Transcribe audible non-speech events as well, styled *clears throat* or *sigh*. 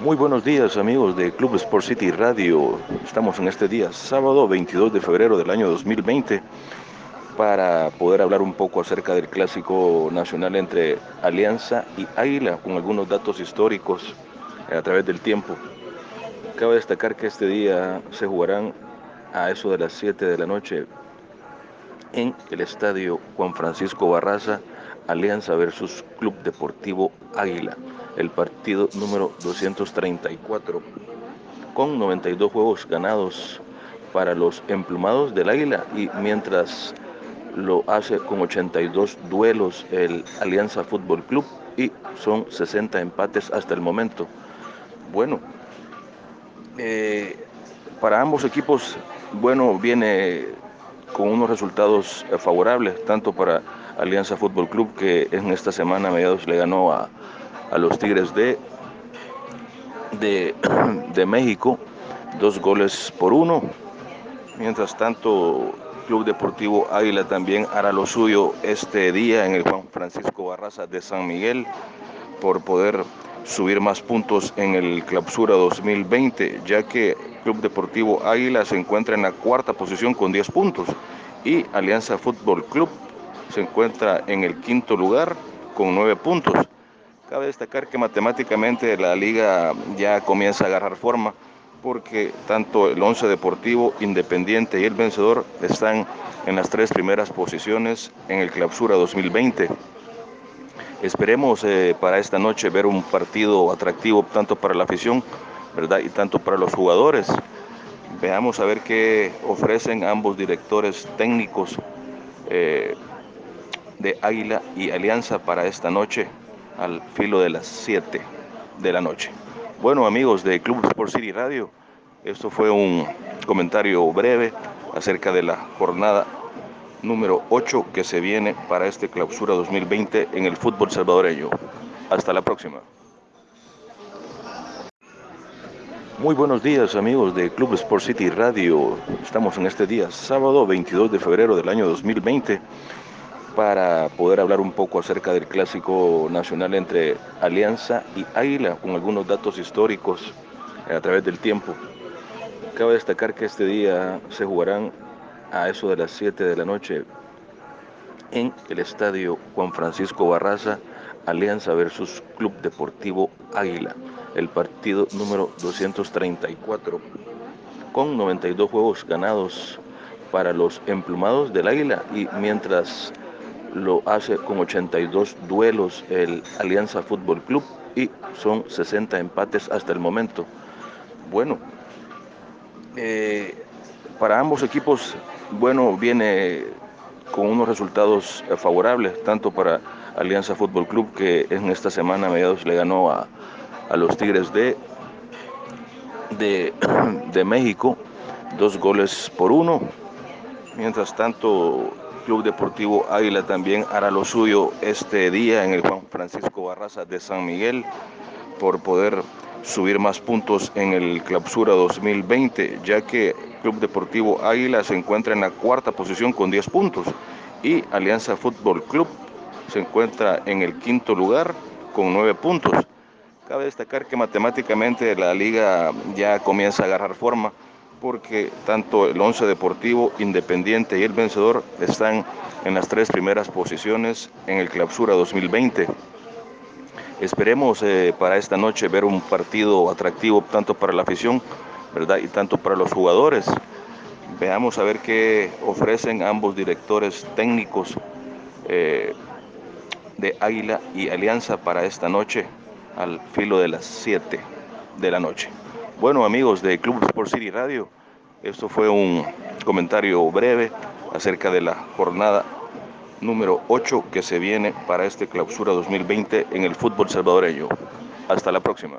Muy buenos días amigos de Club Sport City Radio. Estamos en este día, sábado 22 de febrero del año 2020, para poder hablar un poco acerca del clásico nacional entre Alianza y Águila, con algunos datos históricos a través del tiempo. Cabe destacar que este día se jugarán a eso de las 7 de la noche en el estadio Juan Francisco Barraza, Alianza versus Club Deportivo Águila el partido número 234, con 92 juegos ganados para los emplumados del Águila y mientras lo hace con 82 duelos el Alianza Fútbol Club y son 60 empates hasta el momento. Bueno, eh, para ambos equipos, bueno, viene con unos resultados favorables, tanto para Alianza Fútbol Club, que en esta semana a mediados le ganó a, a los Tigres de, de, México, dos goles por uno. Mientras tanto, Club Deportivo Águila también hará lo suyo este día en el Juan Francisco Barraza de San Miguel por poder subir más puntos en el Clausura 2020, ya que Club Deportivo Águila se encuentra en la cuarta posición con 10 puntos y Alianza Fútbol Club se encuentra en el quinto lugar con 9 puntos. Cabe destacar que matemáticamente la liga ya comienza a agarrar forma porque tanto el Once Deportivo, Independiente y el Vencedor están en las tres primeras posiciones en el Clausura 2020. Esperemos eh, para esta noche ver un partido atractivo tanto para la afición ¿verdad? y tanto para los jugadores. Veamos a ver qué ofrecen ambos directores técnicos eh, de Águila y Alianza para esta noche al filo de las 7 de la noche. Bueno amigos de Club Sport City Radio, esto fue un comentario breve acerca de la jornada número 8 que se viene para este clausura 2020 en el fútbol salvadoreño. Hasta la próxima. Muy buenos días amigos de Club Sport City Radio. Estamos en este día, sábado 22 de febrero del año 2020 para poder hablar un poco acerca del clásico nacional entre Alianza y Águila, con algunos datos históricos a través del tiempo. Cabe destacar que este día se jugarán a eso de las 7 de la noche en el estadio Juan Francisco Barraza, Alianza versus Club Deportivo Águila, el partido número 234, con 92 juegos ganados para los emplumados del Águila y mientras lo hace con 82 duelos el Alianza Fútbol Club y son 60 empates hasta el momento. Bueno, eh, para ambos equipos, bueno, viene con unos resultados favorables, tanto para Alianza Fútbol Club, que en esta semana a mediados le ganó a, los Tigres de, de, *clears throat* de México, dos goles por uno. Mientras tanto, Club Deportivo Águila también hará lo suyo este día en el Juan Francisco Barraza de San Miguel por poder subir más puntos en el Clausura 2020, ya que Club Deportivo Águila se encuentra en la cuarta posición con 10 puntos y Alianza Fútbol Club se encuentra en el quinto lugar con 9 puntos. Cabe destacar que matemáticamente la liga ya comienza a agarrar forma porque tanto el Once Deportivo, Independiente y el Vencedor están en las tres primeras posiciones en el Clausura 2020. Esperemos eh, para esta noche ver un partido atractivo tanto para la afición ¿verdad? y tanto para los jugadores. Veamos a ver qué ofrecen ambos directores técnicos eh, de Águila y Alianza para esta noche al filo de las 7 de la noche. Bueno amigos de Club Sport City Radio, esto fue un comentario breve acerca de la jornada número 8 que se viene para este clausura 2020 en el fútbol salvadoreño. Hasta la próxima.